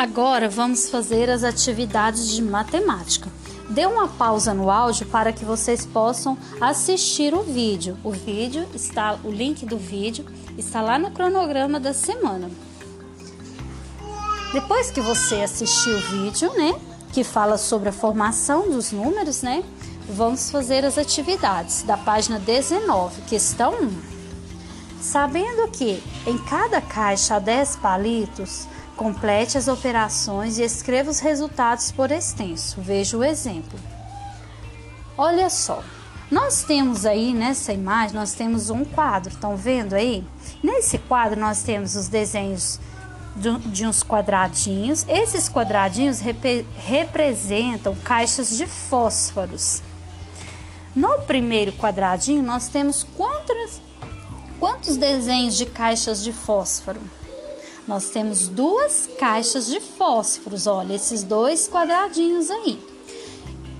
Agora vamos fazer as atividades de matemática. Dê uma pausa no áudio para que vocês possam assistir o vídeo. O vídeo está, o link do vídeo está lá no cronograma da semana. Depois que você assistir o vídeo, né, que fala sobre a formação dos números, né, vamos fazer as atividades da página 19, questão 1. Sabendo que em cada caixa há 10 palitos, Complete as operações e escreva os resultados por extenso. Veja o exemplo. Olha só, nós temos aí nessa imagem, nós temos um quadro, estão vendo aí? Nesse quadro nós temos os desenhos de, uns quadradinhos. Esses quadradinhos rep, representam caixas de fósforos. No primeiro quadradinho nós temos quantos, quantos desenhos de caixas de fósforo? Nós temos duas caixas de fósforos, olha, esses dois quadradinhos aí.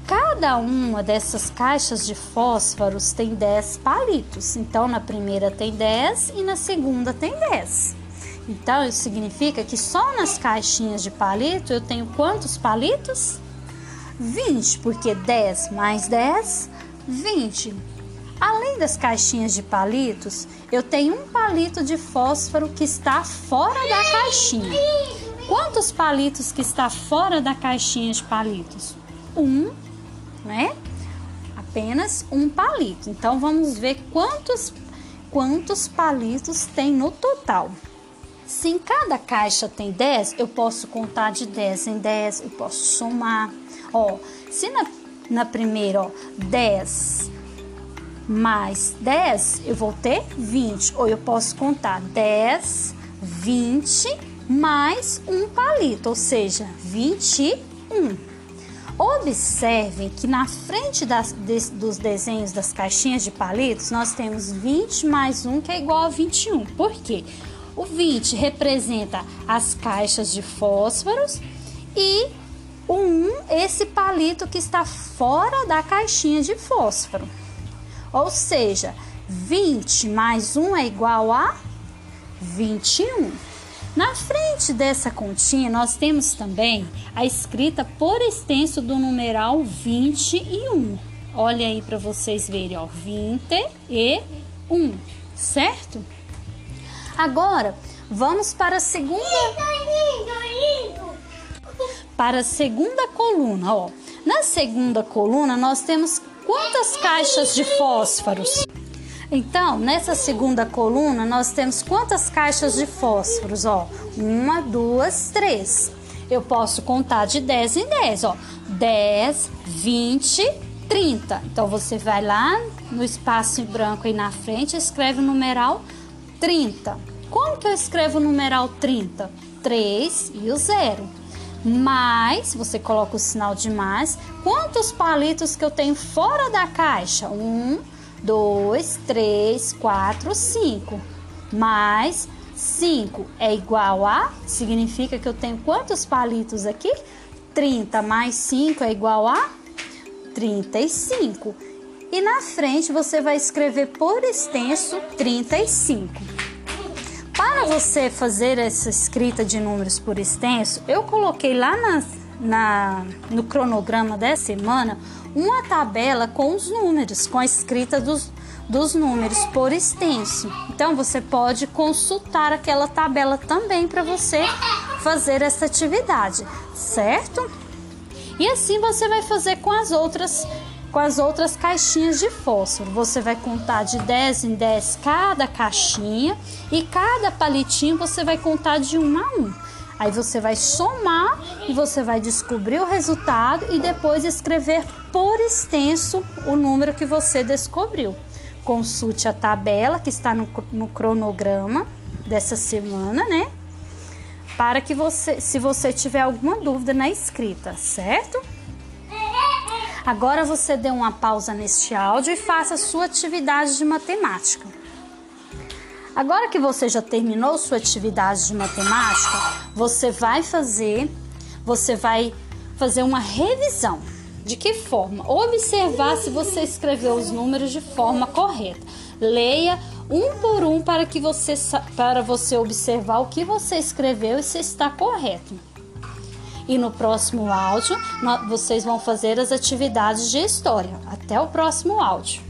Cada uma dessas caixas de fósforos tem 10 palitos. Então, na primeira tem 10 e na segunda tem 10. Então, isso significa que só nas caixinhas de palito eu tenho quantos palitos? 20, porque 10 mais 10, 20. Além das caixinhas de palitos, eu tenho um palito de fósforo que está fora da caixinha. Quantos palitos que está fora da caixinha de palitos? Um, né? Apenas um palito. Então vamos ver quantos quantos palitos tem no total. Se em cada caixa tem 10, eu posso contar de 10 em 10, eu posso somar. Ó, se na, na primeira, ó, 10 mais 10, eu vou ter 20. Ou eu posso contar 10, 20 mais um palito, ou seja, 21. Observem que na frente das, de, dos desenhos das caixinhas de palitos, nós temos 20 mais 1, que é igual a 21. Por quê? O 20 representa as caixas de fósforos e o 1, esse palito que está fora da caixinha de fósforo. Ou seja, 20 mais 1 é igual a 21. Na frente dessa continha, nós temos também a escrita por extenso do numeral 21. Olha aí para vocês verem, ó, 21, certo? Agora, vamos para a segunda Para a segunda coluna, ó. Na segunda coluna, nós temos quantas caixas de fósforos? Então, nessa segunda coluna, nós temos quantas caixas de fósforos? Ó, uma, duas, três. Eu posso contar de 10 em 10, ó. 10, 20, 30. Então, você vai lá no espaço em branco aí na frente escreve o numeral 30. Como que eu escrevo o numeral 30? 3 e o zero mais, você coloca o sinal de mais, quantos palitos que eu tenho fora da caixa? Um, dois, três, quatro, cinco. Mais 5 é igual a, significa que eu tenho quantos palitos aqui? 30 mais 5 é igual a 35. E na frente você vai escrever por extenso 35. Para você fazer essa escrita de números por extenso, eu coloquei lá na, na, no cronograma dessa semana uma tabela com os números, com a escrita dos, dos números por extenso. Então você pode consultar aquela tabela também para você fazer essa atividade, certo? E assim você vai fazer com as outras com as outras caixinhas de fósforo. Você vai contar de 10 em 10 cada caixinha e cada palitinho você vai contar de 1 a 1. Aí você vai somar e você vai descobrir o resultado e depois escrever por extenso o número que você descobriu. Consulte a tabela que está no, no cronograma dessa semana, né? Para que você, se você tiver alguma dúvida na escrita, certo? Agora você dê uma pausa neste áudio e faça sua atividade de matemática. Agora que você já terminou sua atividade de matemática, você vai fazer, você vai fazer uma revisão. De que forma? Observar se você escreveu os números de forma correta. Leia um por um para que você para você observar o que você escreveu e se está correto. E no próximo áudio, vocês vão fazer as atividades de história. Até o próximo áudio.